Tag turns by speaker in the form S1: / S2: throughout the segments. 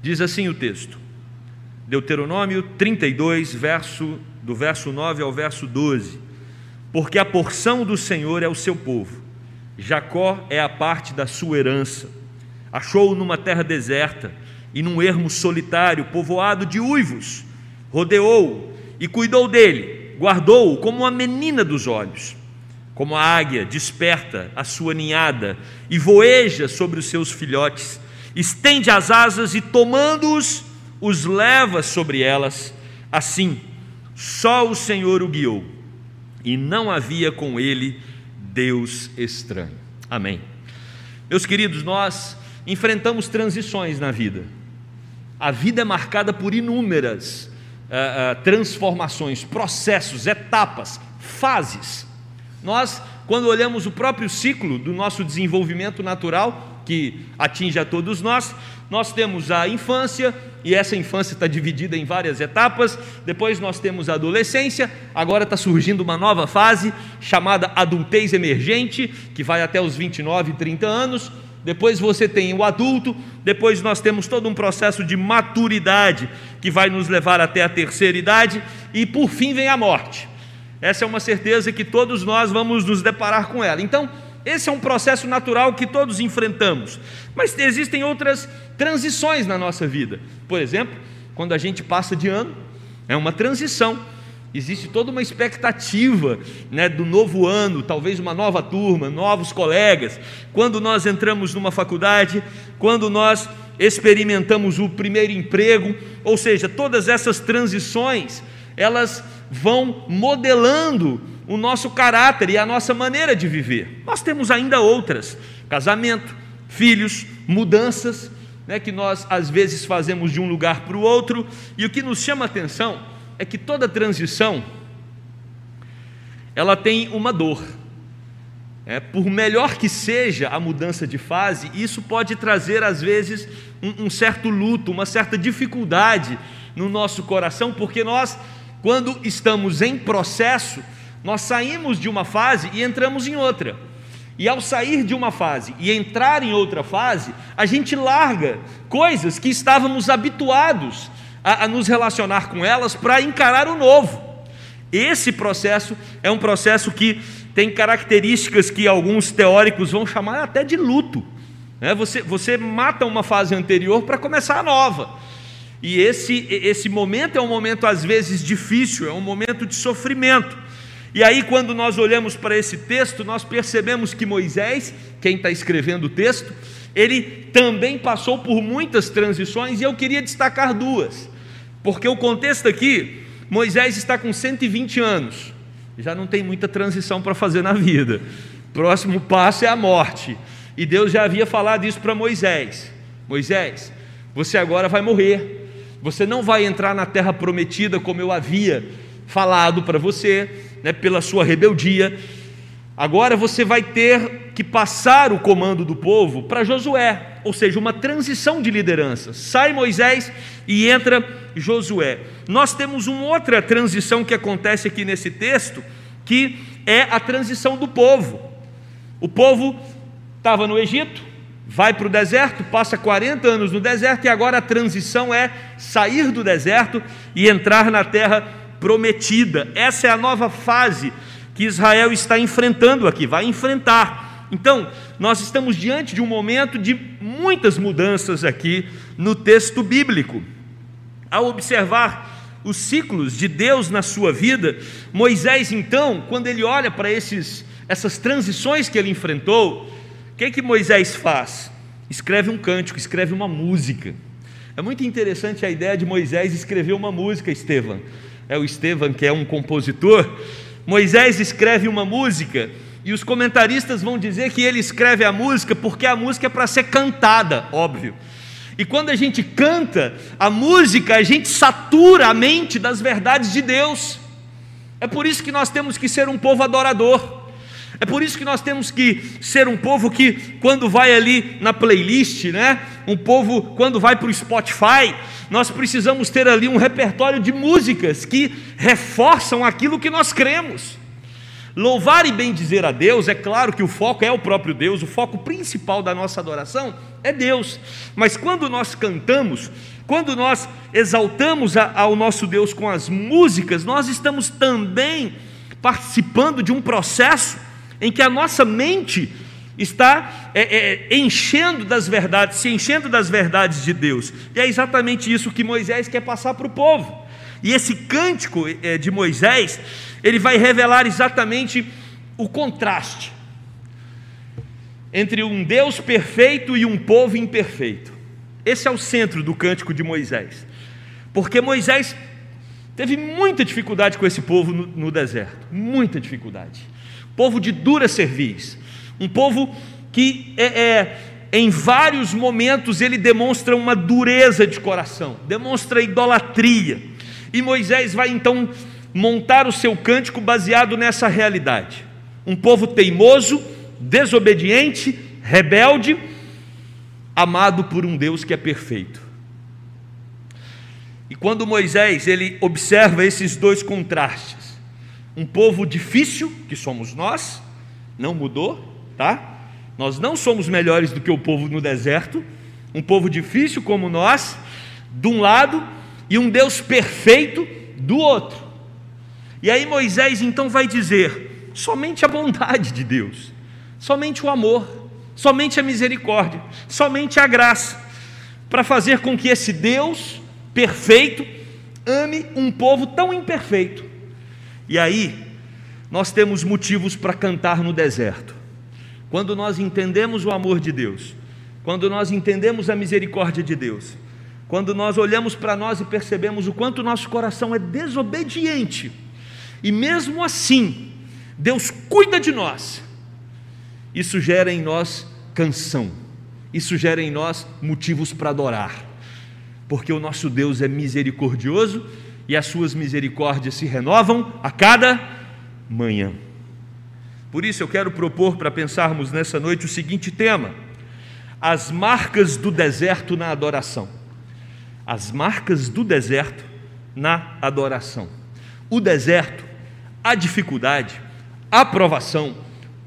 S1: Diz assim o texto, Deuteronômio 32, verso, do verso 9 ao verso 12: Porque a porção do Senhor é o seu povo, Jacó é a parte da sua herança. Achou-o numa terra deserta e num ermo solitário, povoado de uivos. Rodeou-o e cuidou dele, guardou-o como uma menina dos olhos. Como a águia desperta a sua ninhada e voeja sobre os seus filhotes, estende as asas e, tomando-os, os leva sobre elas. Assim, só o Senhor o guiou, e não havia com ele Deus estranho. Amém. Meus queridos, nós enfrentamos transições na vida. A vida é marcada por inúmeras uh, uh, transformações, processos, etapas, fases. Nós, quando olhamos o próprio ciclo do nosso desenvolvimento natural, que atinge a todos nós, nós temos a infância, e essa infância está dividida em várias etapas. Depois nós temos a adolescência, agora está surgindo uma nova fase chamada adultez emergente, que vai até os 29, 30 anos. Depois você tem o adulto, depois nós temos todo um processo de maturidade que vai nos levar até a terceira idade, e por fim vem a morte. Essa é uma certeza que todos nós vamos nos deparar com ela. Então, esse é um processo natural que todos enfrentamos. Mas existem outras transições na nossa vida. Por exemplo, quando a gente passa de ano, é uma transição. Existe toda uma expectativa né, do novo ano, talvez uma nova turma, novos colegas. Quando nós entramos numa faculdade, quando nós experimentamos o primeiro emprego, ou seja, todas essas transições, elas vão modelando o nosso caráter e a nossa maneira de viver. Nós temos ainda outras: casamento, filhos, mudanças, né, que nós às vezes fazemos de um lugar para o outro, e o que nos chama a atenção é que toda transição ela tem uma dor. É, por melhor que seja a mudança de fase, isso pode trazer às vezes um, um certo luto, uma certa dificuldade no nosso coração, porque nós, quando estamos em processo, nós saímos de uma fase e entramos em outra. E ao sair de uma fase e entrar em outra fase, a gente larga coisas que estávamos habituados a, a nos relacionar com elas para encarar o novo. Esse processo é um processo que tem características que alguns teóricos vão chamar até de luto. Né? Você, você mata uma fase anterior para começar a nova. E esse, esse momento é um momento, às vezes, difícil, é um momento de sofrimento. E aí, quando nós olhamos para esse texto, nós percebemos que Moisés, quem está escrevendo o texto, ele também passou por muitas transições, e eu queria destacar duas, porque o contexto aqui, Moisés está com 120 anos, já não tem muita transição para fazer na vida, próximo passo é a morte, e Deus já havia falado isso para Moisés: Moisés, você agora vai morrer, você não vai entrar na terra prometida como eu havia falado para você, né, pela sua rebeldia. Agora você vai ter que passar o comando do povo para Josué, ou seja, uma transição de liderança. Sai Moisés e entra Josué. Nós temos uma outra transição que acontece aqui nesse texto, que é a transição do povo. O povo estava no Egito, vai para o deserto, passa 40 anos no deserto e agora a transição é sair do deserto e entrar na terra prometida. Essa é a nova fase que Israel está enfrentando aqui, vai enfrentar. Então, nós estamos diante de um momento de muitas mudanças aqui no texto bíblico. Ao observar os ciclos de Deus na sua vida, Moisés, então, quando ele olha para esses, essas transições que ele enfrentou, o que, que Moisés faz? Escreve um cântico, escreve uma música. É muito interessante a ideia de Moisés escrever uma música, Estevam é o Estevam, que é um compositor, Moisés escreve uma música e os comentaristas vão dizer que ele escreve a música porque a música é para ser cantada, óbvio. E quando a gente canta a música, a gente satura a mente das verdades de Deus. É por isso que nós temos que ser um povo adorador. É por isso que nós temos que ser um povo que, quando vai ali na playlist, né? Um povo, quando vai para o Spotify, nós precisamos ter ali um repertório de músicas que reforçam aquilo que nós cremos. Louvar e bendizer a Deus, é claro que o foco é o próprio Deus, o foco principal da nossa adoração é Deus. Mas quando nós cantamos, quando nós exaltamos ao nosso Deus com as músicas, nós estamos também participando de um processo em que a nossa mente está é, é, enchendo das verdades, se enchendo das verdades de Deus. E é exatamente isso que Moisés quer passar para o povo. E esse cântico é, de Moisés, ele vai revelar exatamente o contraste entre um Deus perfeito e um povo imperfeito. Esse é o centro do cântico de Moisés. Porque Moisés teve muita dificuldade com esse povo no, no deserto, muita dificuldade. Povo de dura cerviz, um povo que é, é, em vários momentos ele demonstra uma dureza de coração, demonstra idolatria. E Moisés vai então montar o seu cântico baseado nessa realidade. Um povo teimoso, desobediente, rebelde, amado por um Deus que é perfeito. E quando Moisés ele observa esses dois contrastes, um povo difícil, que somos nós, não mudou, tá? Nós não somos melhores do que o povo no deserto, um povo difícil como nós, de um lado, e um Deus perfeito do outro. E aí Moisés então vai dizer: somente a bondade de Deus, somente o amor, somente a misericórdia, somente a graça, para fazer com que esse Deus perfeito ame um povo tão imperfeito. E aí, nós temos motivos para cantar no deserto. Quando nós entendemos o amor de Deus, quando nós entendemos a misericórdia de Deus, quando nós olhamos para nós e percebemos o quanto nosso coração é desobediente, e mesmo assim, Deus cuida de nós, isso gera em nós canção, isso gera em nós motivos para adorar, porque o nosso Deus é misericordioso e as suas misericórdias se renovam a cada manhã. Por isso eu quero propor para pensarmos nessa noite o seguinte tema: as marcas do deserto na adoração. As marcas do deserto na adoração. O deserto, a dificuldade, a provação,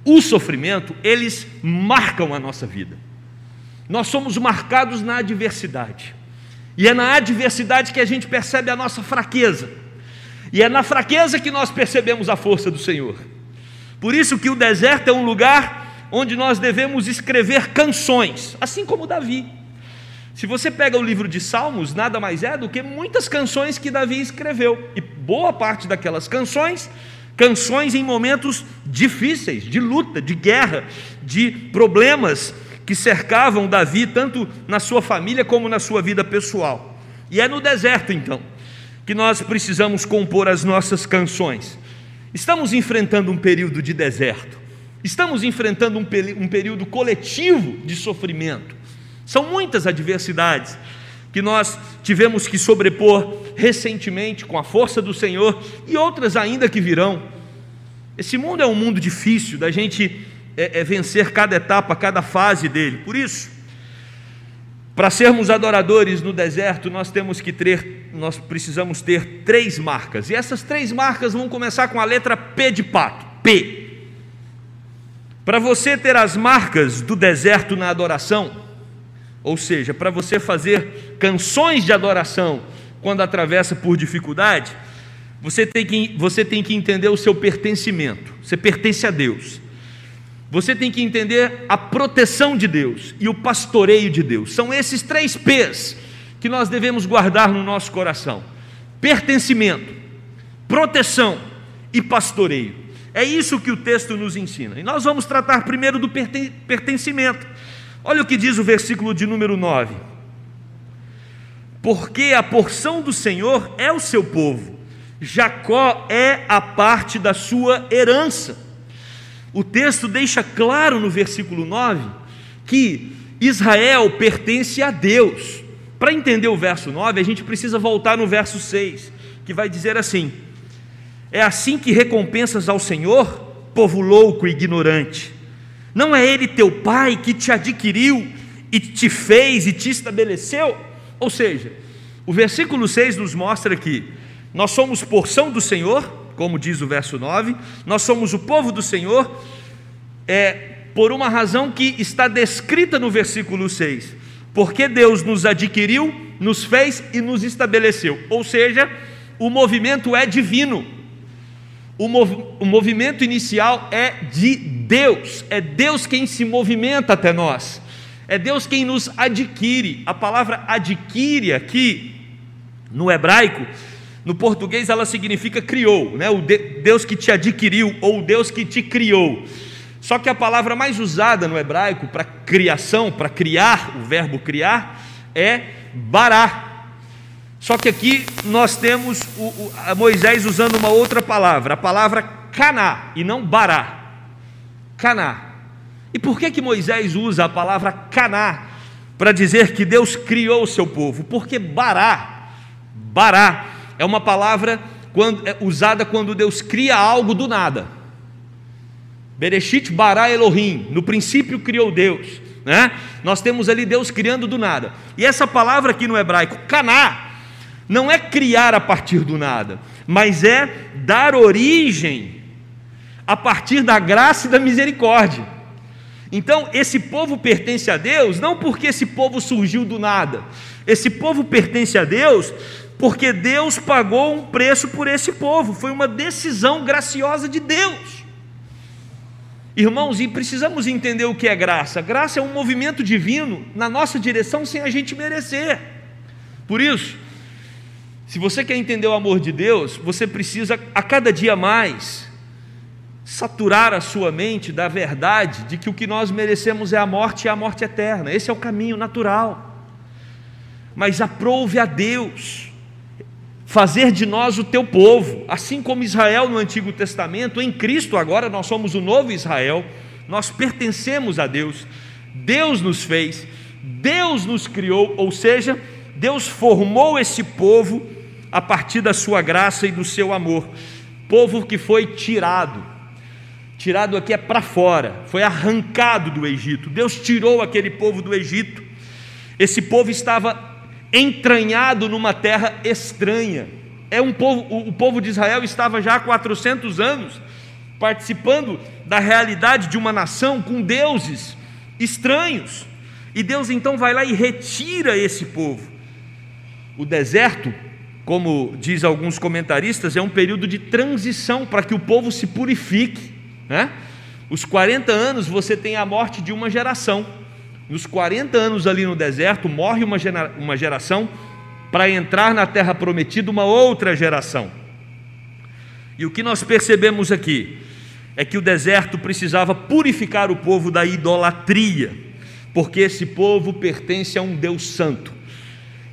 S1: o sofrimento, eles marcam a nossa vida. Nós somos marcados na adversidade. E é na adversidade que a gente percebe a nossa fraqueza. E é na fraqueza que nós percebemos a força do Senhor. Por isso que o deserto é um lugar onde nós devemos escrever canções, assim como Davi. Se você pega o livro de Salmos, nada mais é do que muitas canções que Davi escreveu. E boa parte daquelas canções, canções em momentos difíceis, de luta, de guerra, de problemas que cercavam Davi, tanto na sua família como na sua vida pessoal. E é no deserto, então, que nós precisamos compor as nossas canções. Estamos enfrentando um período de deserto, estamos enfrentando um, um período coletivo de sofrimento. São muitas adversidades que nós tivemos que sobrepor recentemente com a força do Senhor e outras ainda que virão. Esse mundo é um mundo difícil da gente é, é vencer cada etapa, cada fase dele. Por isso, para sermos adoradores no deserto, nós temos que ter, nós precisamos ter três marcas. E essas três marcas vão começar com a letra P de pato. P. Para você ter as marcas do deserto na adoração, ou seja, para você fazer canções de adoração quando atravessa por dificuldade, você tem que, você tem que entender o seu pertencimento. Você pertence a Deus. Você tem que entender a proteção de Deus e o pastoreio de Deus. São esses três P's que nós devemos guardar no nosso coração: pertencimento, proteção e pastoreio. É isso que o texto nos ensina. E nós vamos tratar primeiro do pertencimento. Olha o que diz o versículo de número 9: Porque a porção do Senhor é o seu povo, Jacó é a parte da sua herança. O texto deixa claro no versículo 9 que Israel pertence a Deus. Para entender o verso 9, a gente precisa voltar no verso 6, que vai dizer assim: É assim que recompensas ao Senhor, povo louco e ignorante. Não é Ele teu Pai que te adquiriu e te fez e te estabeleceu? Ou seja, o versículo 6 nos mostra que nós somos porção do Senhor, como diz o verso 9, nós somos o povo do Senhor, é, por uma razão que está descrita no versículo 6. Porque Deus nos adquiriu, nos fez e nos estabeleceu. Ou seja, o movimento é divino. O, mov o movimento inicial é de Deus, é Deus quem se movimenta até nós, é Deus quem nos adquire. A palavra adquire aqui, no hebraico, no português ela significa criou, né? o Deus que te adquiriu ou o Deus que te criou. Só que a palavra mais usada no hebraico para criação, para criar, o verbo criar, é bará. Só que aqui nós temos o, o, Moisés usando uma outra palavra, a palavra caná, e não bará. Caná. E por que, que Moisés usa a palavra caná para dizer que Deus criou o seu povo? Porque bará, bará, é uma palavra quando, é usada quando Deus cria algo do nada. Bereshit bara Elohim, no princípio criou Deus. Né? Nós temos ali Deus criando do nada. E essa palavra aqui no hebraico, caná, não é criar a partir do nada, mas é dar origem a partir da graça e da misericórdia. Então, esse povo pertence a Deus não porque esse povo surgiu do nada, esse povo pertence a Deus porque Deus pagou um preço por esse povo, foi uma decisão graciosa de Deus. Irmãos, e precisamos entender o que é graça. Graça é um movimento divino na nossa direção sem a gente merecer. Por isso, se você quer entender o amor de Deus, você precisa a cada dia mais saturar a sua mente da verdade de que o que nós merecemos é a morte e a morte eterna. Esse é o caminho natural. Mas aprove a Deus fazer de nós o teu povo, assim como Israel no Antigo Testamento, em Cristo agora nós somos o novo Israel, nós pertencemos a Deus, Deus nos fez, Deus nos criou, ou seja, Deus formou esse povo a partir da sua graça e do seu amor, povo que foi tirado, tirado aqui é para fora, foi arrancado do Egito, Deus tirou aquele povo do Egito, esse povo estava entranhado numa terra estranha. É um povo, o povo de Israel estava já há 400 anos participando da realidade de uma nação com deuses estranhos. E Deus então vai lá e retira esse povo. O deserto, como diz alguns comentaristas, é um período de transição para que o povo se purifique. Né? Os 40 anos você tem a morte de uma geração nos 40 anos ali no deserto, morre uma, uma geração para entrar na terra prometida uma outra geração. E o que nós percebemos aqui é que o deserto precisava purificar o povo da idolatria, porque esse povo pertence a um Deus santo.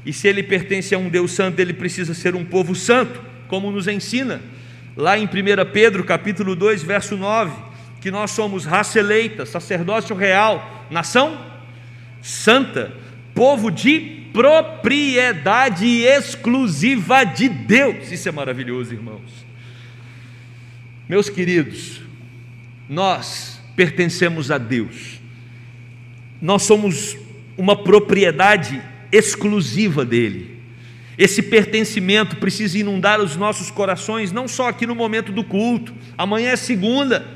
S1: E se ele pertence a um Deus santo, ele precisa ser um povo santo, como nos ensina lá em 1 Pedro, capítulo 2, verso 9, que nós somos raça eleita, sacerdócio real, nação santa, povo de propriedade exclusiva de Deus. Isso é maravilhoso, irmãos. Meus queridos, nós pertencemos a Deus, nós somos uma propriedade exclusiva dele. Esse pertencimento precisa inundar os nossos corações, não só aqui no momento do culto, amanhã é segunda,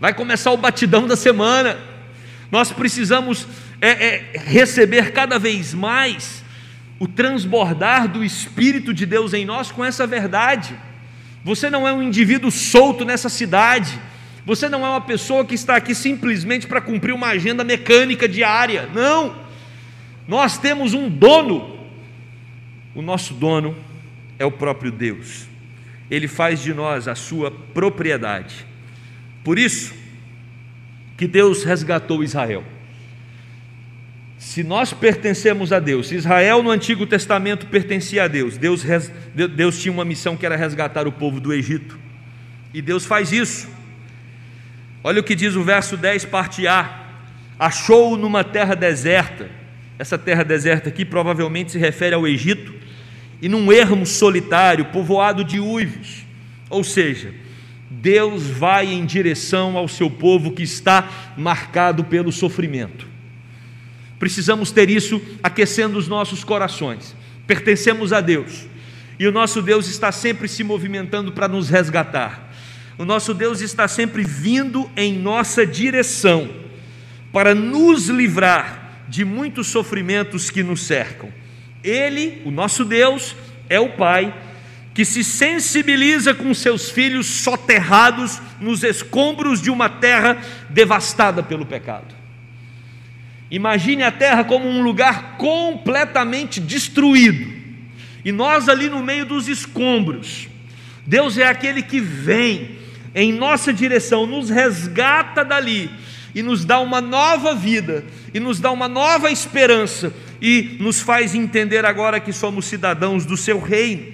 S1: vai começar o batidão da semana. Nós precisamos é, é receber cada vez mais o transbordar do Espírito de Deus em nós com essa verdade. Você não é um indivíduo solto nessa cidade. Você não é uma pessoa que está aqui simplesmente para cumprir uma agenda mecânica diária. Não. Nós temos um dono. O nosso dono é o próprio Deus. Ele faz de nós a sua propriedade. Por isso que Deus resgatou Israel. Se nós pertencemos a Deus, se Israel no Antigo Testamento pertencia a Deus, Deus, Deus tinha uma missão que era resgatar o povo do Egito, e Deus faz isso. Olha o que diz o verso 10, parte A: achou-o numa terra deserta. Essa terra deserta aqui provavelmente se refere ao Egito, e num ermo solitário, povoado de uivos. Ou seja, Deus vai em direção ao seu povo que está marcado pelo sofrimento. Precisamos ter isso aquecendo os nossos corações. Pertencemos a Deus. E o nosso Deus está sempre se movimentando para nos resgatar. O nosso Deus está sempre vindo em nossa direção para nos livrar de muitos sofrimentos que nos cercam. Ele, o nosso Deus, é o Pai que se sensibiliza com seus filhos soterrados nos escombros de uma terra devastada pelo pecado. Imagine a terra como um lugar completamente destruído, e nós ali no meio dos escombros. Deus é aquele que vem em nossa direção, nos resgata dali e nos dá uma nova vida, e nos dá uma nova esperança, e nos faz entender agora que somos cidadãos do seu reino.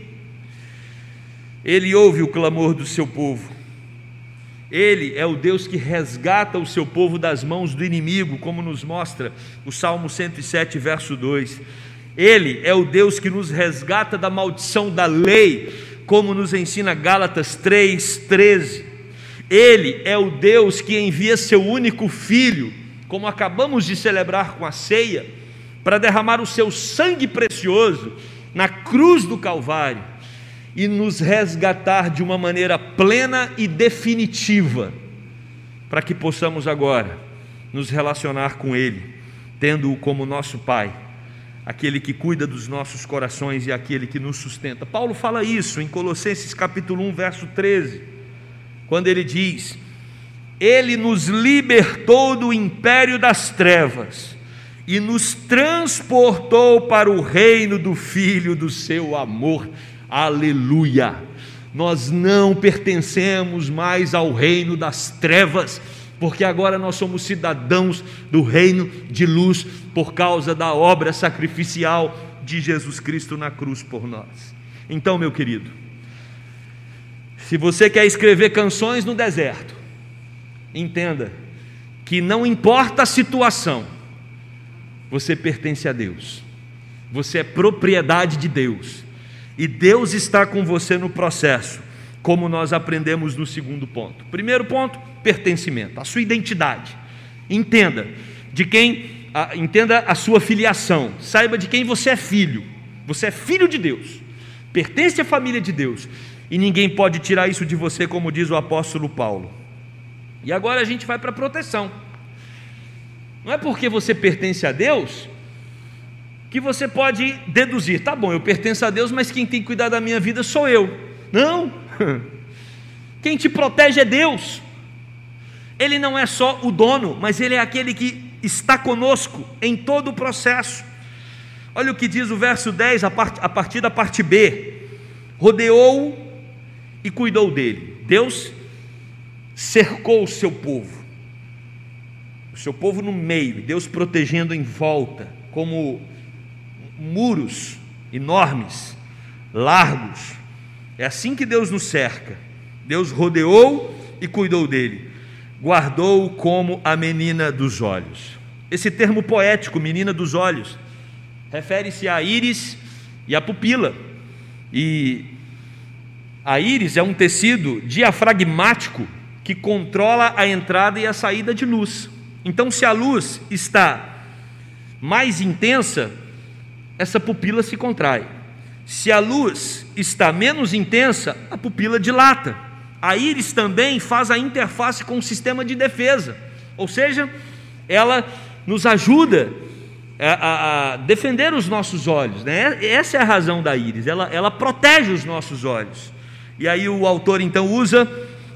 S1: Ele ouve o clamor do seu povo. Ele é o Deus que resgata o seu povo das mãos do inimigo, como nos mostra o Salmo 107, verso 2. Ele é o Deus que nos resgata da maldição da lei, como nos ensina Gálatas 3, 13. Ele é o Deus que envia seu único filho, como acabamos de celebrar com a ceia, para derramar o seu sangue precioso na cruz do Calvário e nos resgatar de uma maneira plena e definitiva, para que possamos agora nos relacionar com Ele, tendo-o como nosso Pai, aquele que cuida dos nossos corações e aquele que nos sustenta. Paulo fala isso em Colossenses capítulo 1, verso 13, quando ele diz: Ele nos libertou do império das trevas e nos transportou para o reino do Filho do seu amor Aleluia! Nós não pertencemos mais ao reino das trevas, porque agora nós somos cidadãos do reino de luz por causa da obra sacrificial de Jesus Cristo na cruz por nós. Então, meu querido, se você quer escrever canções no deserto, entenda que não importa a situação, você pertence a Deus, você é propriedade de Deus e Deus está com você no processo, como nós aprendemos no segundo ponto. Primeiro ponto, pertencimento, a sua identidade. Entenda de quem, a, entenda a sua filiação. Saiba de quem você é filho. Você é filho de Deus. Pertence à família de Deus. E ninguém pode tirar isso de você, como diz o apóstolo Paulo. E agora a gente vai para a proteção. Não é porque você pertence a Deus que você pode deduzir, tá bom, eu pertenço a Deus, mas quem tem que cuidar da minha vida sou eu. Não. Quem te protege é Deus. Ele não é só o dono, mas ele é aquele que está conosco em todo o processo. Olha o que diz o verso 10, a, part, a partir da parte B: rodeou e cuidou dele. Deus cercou o seu povo, o seu povo no meio, Deus protegendo em volta, como muros enormes, largos. É assim que Deus nos cerca. Deus rodeou e cuidou dele, guardou-o como a menina dos olhos. Esse termo poético, menina dos olhos, refere-se à íris e à pupila. E a íris é um tecido diafragmático que controla a entrada e a saída de luz. Então, se a luz está mais intensa, essa pupila se contrai. Se a luz está menos intensa, a pupila dilata. A íris também faz a interface com o sistema de defesa, ou seja, ela nos ajuda a, a defender os nossos olhos. Né? Essa é a razão da íris, ela, ela protege os nossos olhos. E aí o autor então usa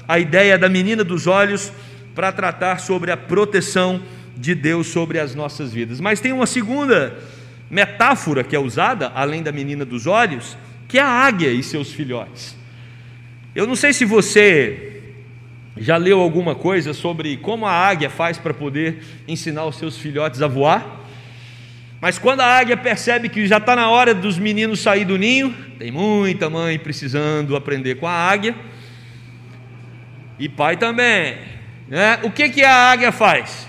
S1: a ideia da menina dos olhos para tratar sobre a proteção de Deus sobre as nossas vidas. Mas tem uma segunda metáfora que é usada, além da menina dos olhos, que é a águia e seus filhotes. Eu não sei se você já leu alguma coisa sobre como a águia faz para poder ensinar os seus filhotes a voar. Mas quando a águia percebe que já está na hora dos meninos sair do ninho, tem muita mãe precisando aprender com a águia, e pai também. Né? O que, que a águia faz?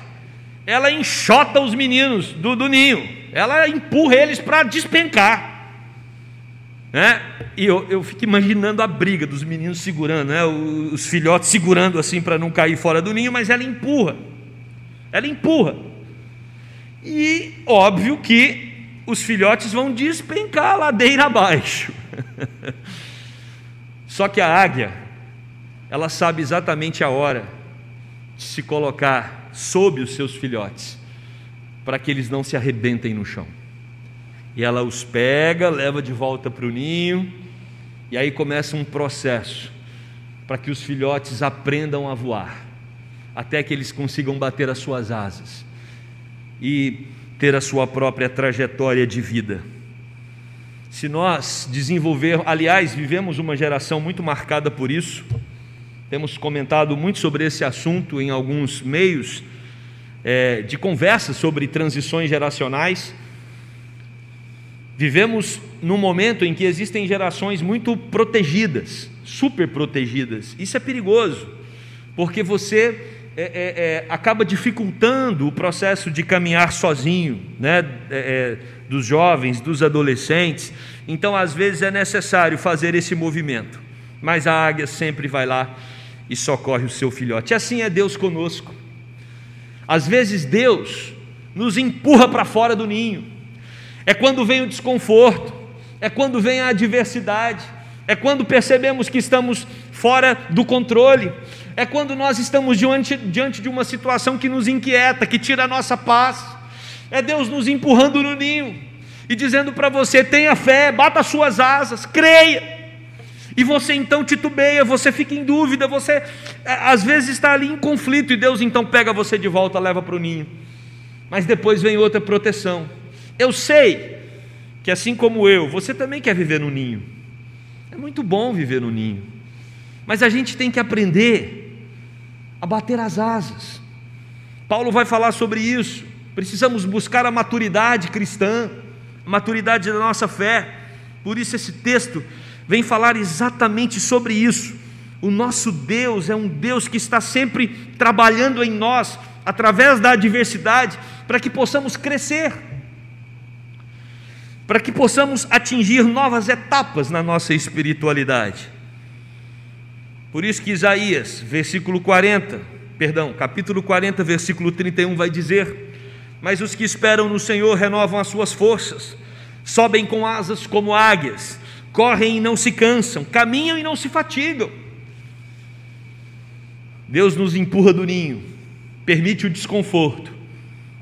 S1: Ela enxota os meninos do, do ninho ela empurra eles para despencar. Né? E eu, eu fico imaginando a briga dos meninos segurando, né? os filhotes segurando assim para não cair fora do ninho, mas ela empurra. Ela empurra. E óbvio que os filhotes vão despencar a ladeira abaixo. Só que a águia, ela sabe exatamente a hora de se colocar sob os seus filhotes, para que eles não se arrebentem no chão. E ela os pega, leva de volta para o ninho, e aí começa um processo para que os filhotes aprendam a voar, até que eles consigam bater as suas asas e ter a sua própria trajetória de vida. Se nós desenvolver, aliás, vivemos uma geração muito marcada por isso, temos comentado muito sobre esse assunto em alguns meios é, de conversa sobre transições geracionais. Vivemos num momento em que existem gerações muito protegidas, super protegidas. Isso é perigoso, porque você é, é, é, acaba dificultando o processo de caminhar sozinho, né? É, é, dos jovens, dos adolescentes. Então, às vezes, é necessário fazer esse movimento, mas a águia sempre vai lá e socorre o seu filhote. E assim é Deus conosco. Às vezes, Deus nos empurra para fora do ninho, é quando vem o desconforto, é quando vem a adversidade, é quando percebemos que estamos fora do controle, é quando nós estamos diante, diante de uma situação que nos inquieta, que tira a nossa paz, é Deus nos empurrando no ninho e dizendo para você: tenha fé, bata as suas asas, creia. E você então titubeia, você fica em dúvida, você é, às vezes está ali em conflito e Deus então pega você de volta, leva para o ninho. Mas depois vem outra proteção. Eu sei que assim como eu, você também quer viver no ninho. É muito bom viver no ninho. Mas a gente tem que aprender a bater as asas. Paulo vai falar sobre isso. Precisamos buscar a maturidade cristã, a maturidade da nossa fé. Por isso esse texto vem falar exatamente sobre isso. O nosso Deus é um Deus que está sempre trabalhando em nós, através da adversidade, para que possamos crescer para que possamos atingir novas etapas na nossa espiritualidade. Por isso que Isaías, versículo 40, perdão, capítulo 40, versículo 31 vai dizer: "Mas os que esperam no Senhor renovam as suas forças, sobem com asas como águias, correm e não se cansam, caminham e não se fatigam." Deus nos empurra do ninho, permite o desconforto,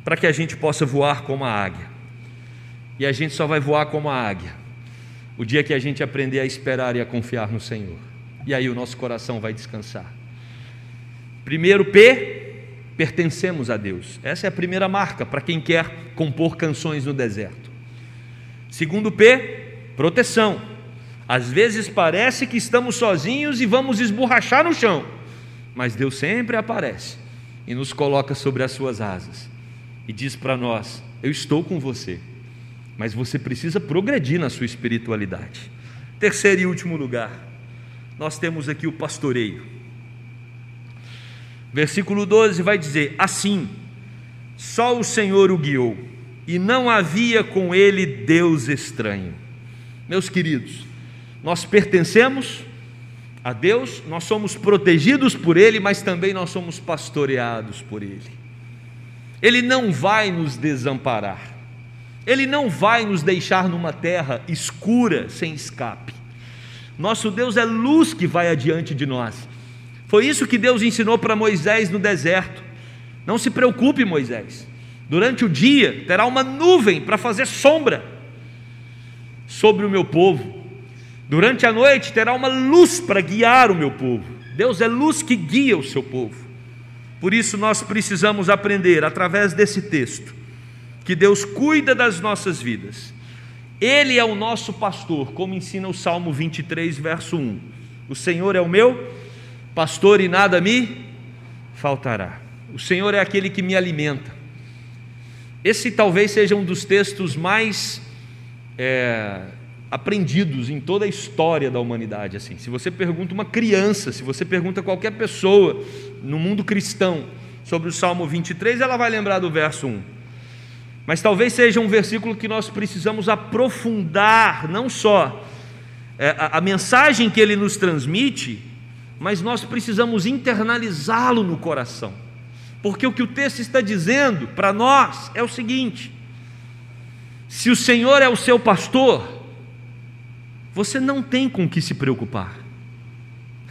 S1: para que a gente possa voar como a águia. E a gente só vai voar como a águia o dia que a gente aprender a esperar e a confiar no Senhor. E aí o nosso coração vai descansar. Primeiro P, pertencemos a Deus. Essa é a primeira marca para quem quer compor canções no deserto. Segundo P, proteção. Às vezes parece que estamos sozinhos e vamos esborrachar no chão, mas Deus sempre aparece e nos coloca sobre as suas asas e diz para nós: Eu estou com você mas você precisa progredir na sua espiritualidade. Terceiro e último lugar, nós temos aqui o pastoreio. Versículo 12 vai dizer: Assim, só o Senhor o guiou, e não havia com ele Deus estranho. Meus queridos, nós pertencemos a Deus, nós somos protegidos por Ele, mas também nós somos pastoreados por Ele. Ele não vai nos desamparar. Ele não vai nos deixar numa terra escura, sem escape. Nosso Deus é luz que vai adiante de nós. Foi isso que Deus ensinou para Moisés no deserto. Não se preocupe, Moisés. Durante o dia terá uma nuvem para fazer sombra sobre o meu povo. Durante a noite terá uma luz para guiar o meu povo. Deus é luz que guia o seu povo. Por isso nós precisamos aprender através desse texto que Deus cuida das nossas vidas. Ele é o nosso pastor, como ensina o Salmo 23, verso 1. O Senhor é o meu pastor e nada me faltará. O Senhor é aquele que me alimenta. Esse talvez seja um dos textos mais é, aprendidos em toda a história da humanidade. Assim, se você pergunta uma criança, se você pergunta qualquer pessoa no mundo cristão sobre o Salmo 23, ela vai lembrar do verso 1. Mas talvez seja um versículo que nós precisamos aprofundar, não só é, a, a mensagem que ele nos transmite, mas nós precisamos internalizá-lo no coração. Porque o que o texto está dizendo para nós é o seguinte: se o Senhor é o seu pastor, você não tem com que se preocupar.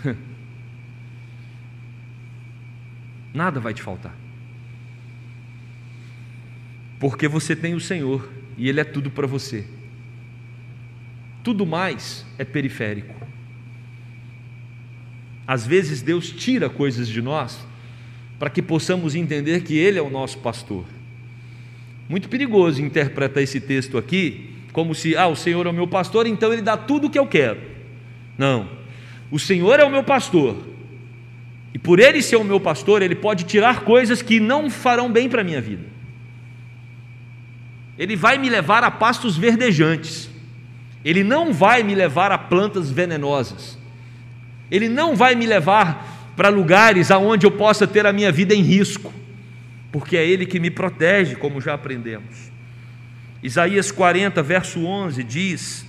S1: Nada vai te faltar. Porque você tem o Senhor e Ele é tudo para você. Tudo mais é periférico. Às vezes Deus tira coisas de nós para que possamos entender que Ele é o nosso pastor. Muito perigoso interpretar esse texto aqui como se, ah, o Senhor é o meu pastor, então Ele dá tudo o que eu quero. Não, o Senhor é o meu pastor, e por Ele ser o meu pastor, Ele pode tirar coisas que não farão bem para a minha vida. Ele vai me levar a pastos verdejantes, Ele não vai me levar a plantas venenosas, Ele não vai me levar para lugares aonde eu possa ter a minha vida em risco, porque é Ele que me protege, como já aprendemos. Isaías 40, verso 11 diz: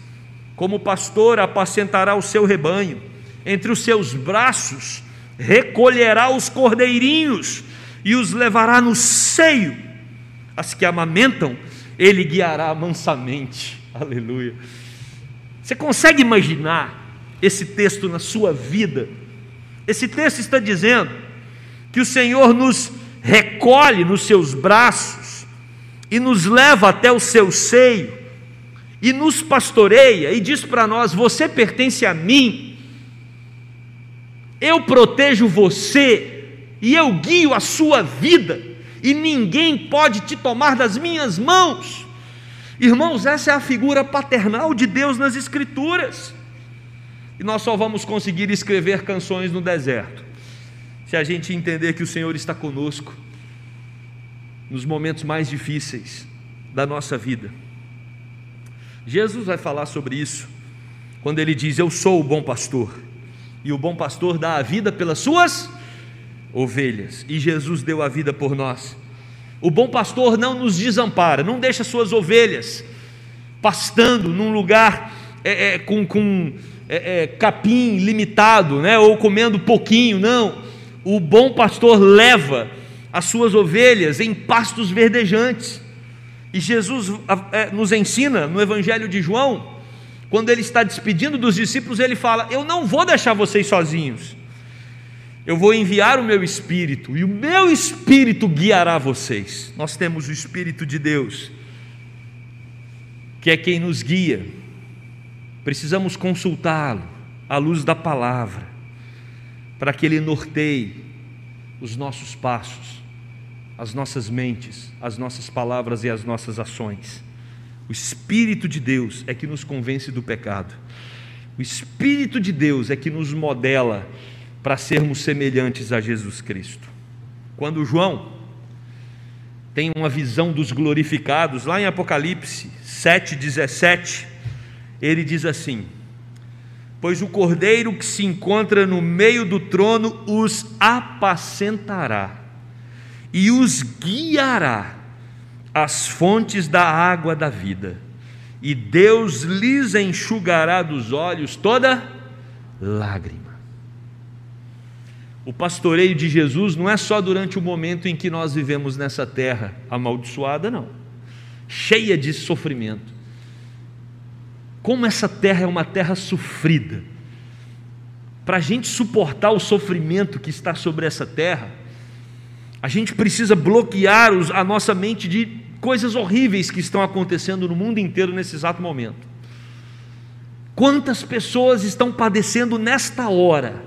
S1: Como pastor apacentará o seu rebanho, entre os seus braços recolherá os cordeirinhos e os levará no seio. As que amamentam, ele guiará mansamente. Aleluia. Você consegue imaginar esse texto na sua vida? Esse texto está dizendo que o Senhor nos recolhe nos seus braços e nos leva até o seu seio e nos pastoreia e diz para nós: Você pertence a mim, eu protejo você e eu guio a sua vida, e ninguém pode te tomar das minhas mãos. Irmãos, essa é a figura paternal de Deus nas Escrituras. E nós só vamos conseguir escrever canções no deserto, se a gente entender que o Senhor está conosco nos momentos mais difíceis da nossa vida. Jesus vai falar sobre isso quando ele diz: Eu sou o bom pastor, e o bom pastor dá a vida pelas suas ovelhas, e Jesus deu a vida por nós. O bom pastor não nos desampara, não deixa suas ovelhas pastando num lugar é, é, com, com é, é capim limitado, né, ou comendo pouquinho, não. O bom pastor leva as suas ovelhas em pastos verdejantes. E Jesus é, nos ensina no Evangelho de João, quando ele está despedindo dos discípulos, ele fala: Eu não vou deixar vocês sozinhos, eu vou enviar o meu Espírito, e o meu Espírito guiará vocês. Nós temos o Espírito de Deus, que é quem nos guia, precisamos consultá-lo à luz da palavra, para que ele norteie os nossos passos as nossas mentes, as nossas palavras e as nossas ações. O Espírito de Deus é que nos convence do pecado. O Espírito de Deus é que nos modela para sermos semelhantes a Jesus Cristo. Quando João tem uma visão dos glorificados, lá em Apocalipse 7,17, ele diz assim: Pois o cordeiro que se encontra no meio do trono os apacentará e os guiará às fontes da água da vida, e Deus lhes enxugará dos olhos toda lágrima. O pastoreio de Jesus não é só durante o momento em que nós vivemos nessa terra amaldiçoada, não, cheia de sofrimento. Como essa terra é uma terra sofrida, para a gente suportar o sofrimento que está sobre essa terra, a gente precisa bloquear a nossa mente de coisas horríveis que estão acontecendo no mundo inteiro nesse exato momento. Quantas pessoas estão padecendo nesta hora?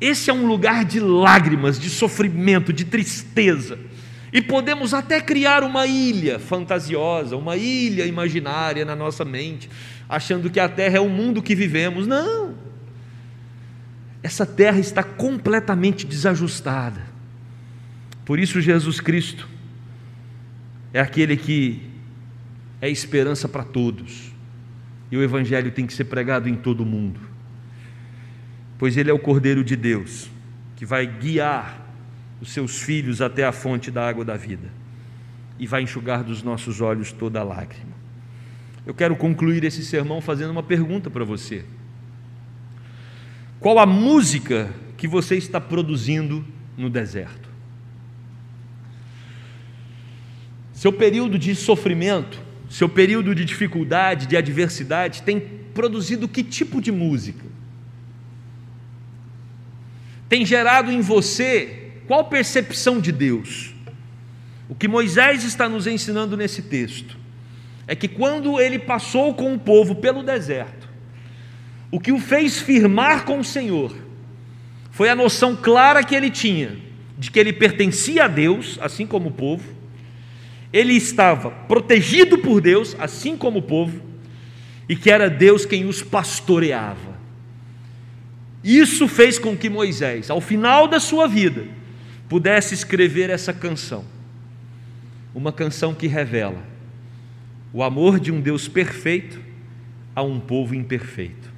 S1: Esse é um lugar de lágrimas, de sofrimento, de tristeza. E podemos até criar uma ilha fantasiosa, uma ilha imaginária na nossa mente, achando que a terra é o mundo que vivemos. Não essa terra está completamente desajustada. Por isso, Jesus Cristo é aquele que é esperança para todos, e o Evangelho tem que ser pregado em todo o mundo, pois Ele é o Cordeiro de Deus, que vai guiar os seus filhos até a fonte da água da vida e vai enxugar dos nossos olhos toda lágrima. Eu quero concluir esse sermão fazendo uma pergunta para você. Qual a música que você está produzindo no deserto? Seu período de sofrimento seu período de dificuldade, de adversidade, tem produzido que tipo de música? Tem gerado em você qual percepção de Deus? O que Moisés está nos ensinando nesse texto é que quando ele passou com o povo pelo deserto, o que o fez firmar com o Senhor foi a noção clara que ele tinha de que ele pertencia a Deus, assim como o povo, ele estava protegido por Deus, assim como o povo, e que era Deus quem os pastoreava. Isso fez com que Moisés, ao final da sua vida, pudesse escrever essa canção. Uma canção que revela o amor de um Deus perfeito a um povo imperfeito.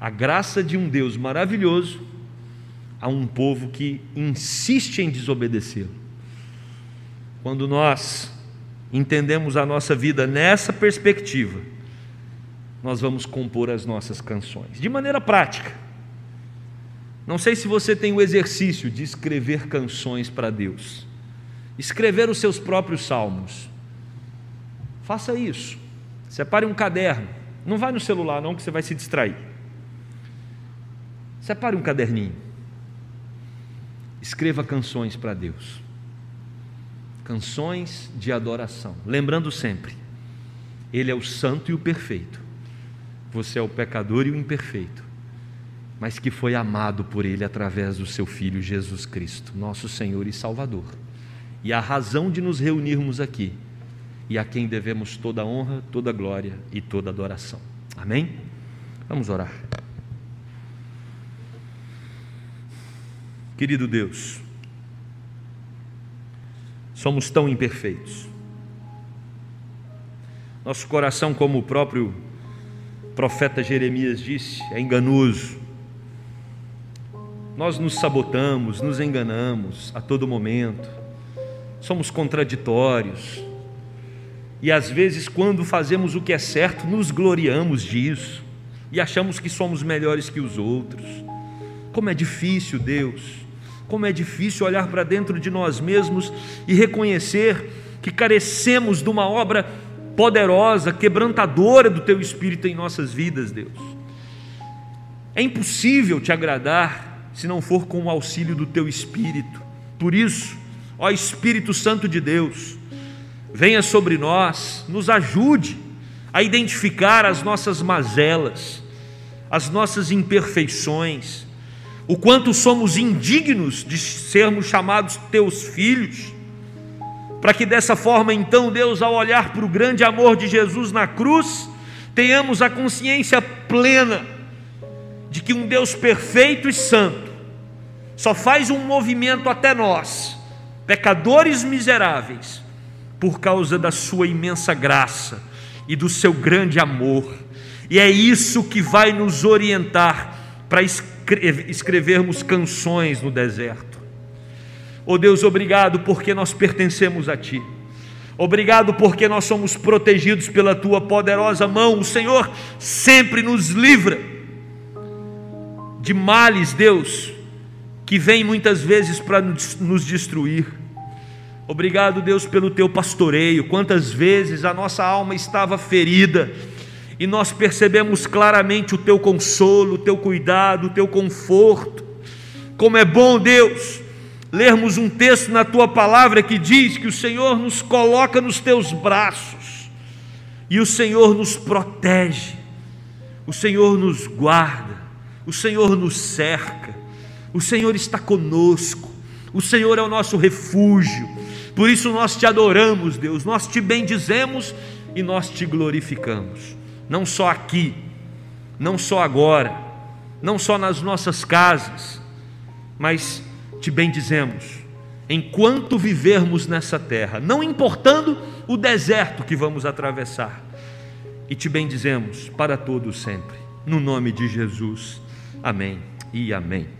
S1: A graça de um Deus maravilhoso a um povo que insiste em desobedecê-lo. Quando nós entendemos a nossa vida nessa perspectiva, nós vamos compor as nossas canções de maneira prática. Não sei se você tem o exercício de escrever canções para Deus, escrever os seus próprios salmos. Faça isso. Separe um caderno. Não vai no celular, não, que você vai se distrair. Separe um caderninho. Escreva canções para Deus canções de adoração, lembrando sempre: Ele é o santo e o perfeito, você é o pecador e o imperfeito, mas que foi amado por Ele através do seu Filho Jesus Cristo, nosso Senhor e Salvador, e a razão de nos reunirmos aqui, e a quem devemos toda honra, toda glória e toda adoração. Amém? Vamos orar. Querido Deus, somos tão imperfeitos. Nosso coração, como o próprio profeta Jeremias disse, é enganoso. Nós nos sabotamos, nos enganamos a todo momento, somos contraditórios, e às vezes, quando fazemos o que é certo, nos gloriamos disso e achamos que somos melhores que os outros. Como é difícil, Deus como é difícil olhar para dentro de nós mesmos e reconhecer que carecemos de uma obra poderosa, quebrantadora do Teu Espírito em nossas vidas, Deus. É impossível te agradar se não for com o auxílio do Teu Espírito. Por isso, ó Espírito Santo de Deus, venha sobre nós, nos ajude a identificar as nossas mazelas, as nossas imperfeições, o quanto somos indignos de sermos chamados teus filhos, para que dessa forma, então, Deus, ao olhar para o grande amor de Jesus na cruz, tenhamos a consciência plena de que um Deus perfeito e santo só faz um movimento até nós, pecadores miseráveis, por causa da sua imensa graça e do seu grande amor. E é isso que vai nos orientar para escrevermos canções no deserto. Oh Deus, obrigado porque nós pertencemos a Ti. Obrigado porque nós somos protegidos pela Tua poderosa mão. O Senhor sempre nos livra de males, Deus, que vêm muitas vezes para nos destruir. Obrigado, Deus, pelo Teu pastoreio. Quantas vezes a nossa alma estava ferida e nós percebemos claramente o teu consolo, o teu cuidado, o teu conforto. Como é bom, Deus, lermos um texto na tua palavra que diz que o Senhor nos coloca nos teus braços e o Senhor nos protege, o Senhor nos guarda, o Senhor nos cerca, o Senhor está conosco, o Senhor é o nosso refúgio. Por isso nós te adoramos, Deus, nós te bendizemos e nós te glorificamos não só aqui, não só agora, não só nas nossas casas, mas te bendizemos, enquanto vivermos nessa terra, não importando o deserto que vamos atravessar, e te bendizemos para todos sempre, no nome de Jesus. Amém e amém.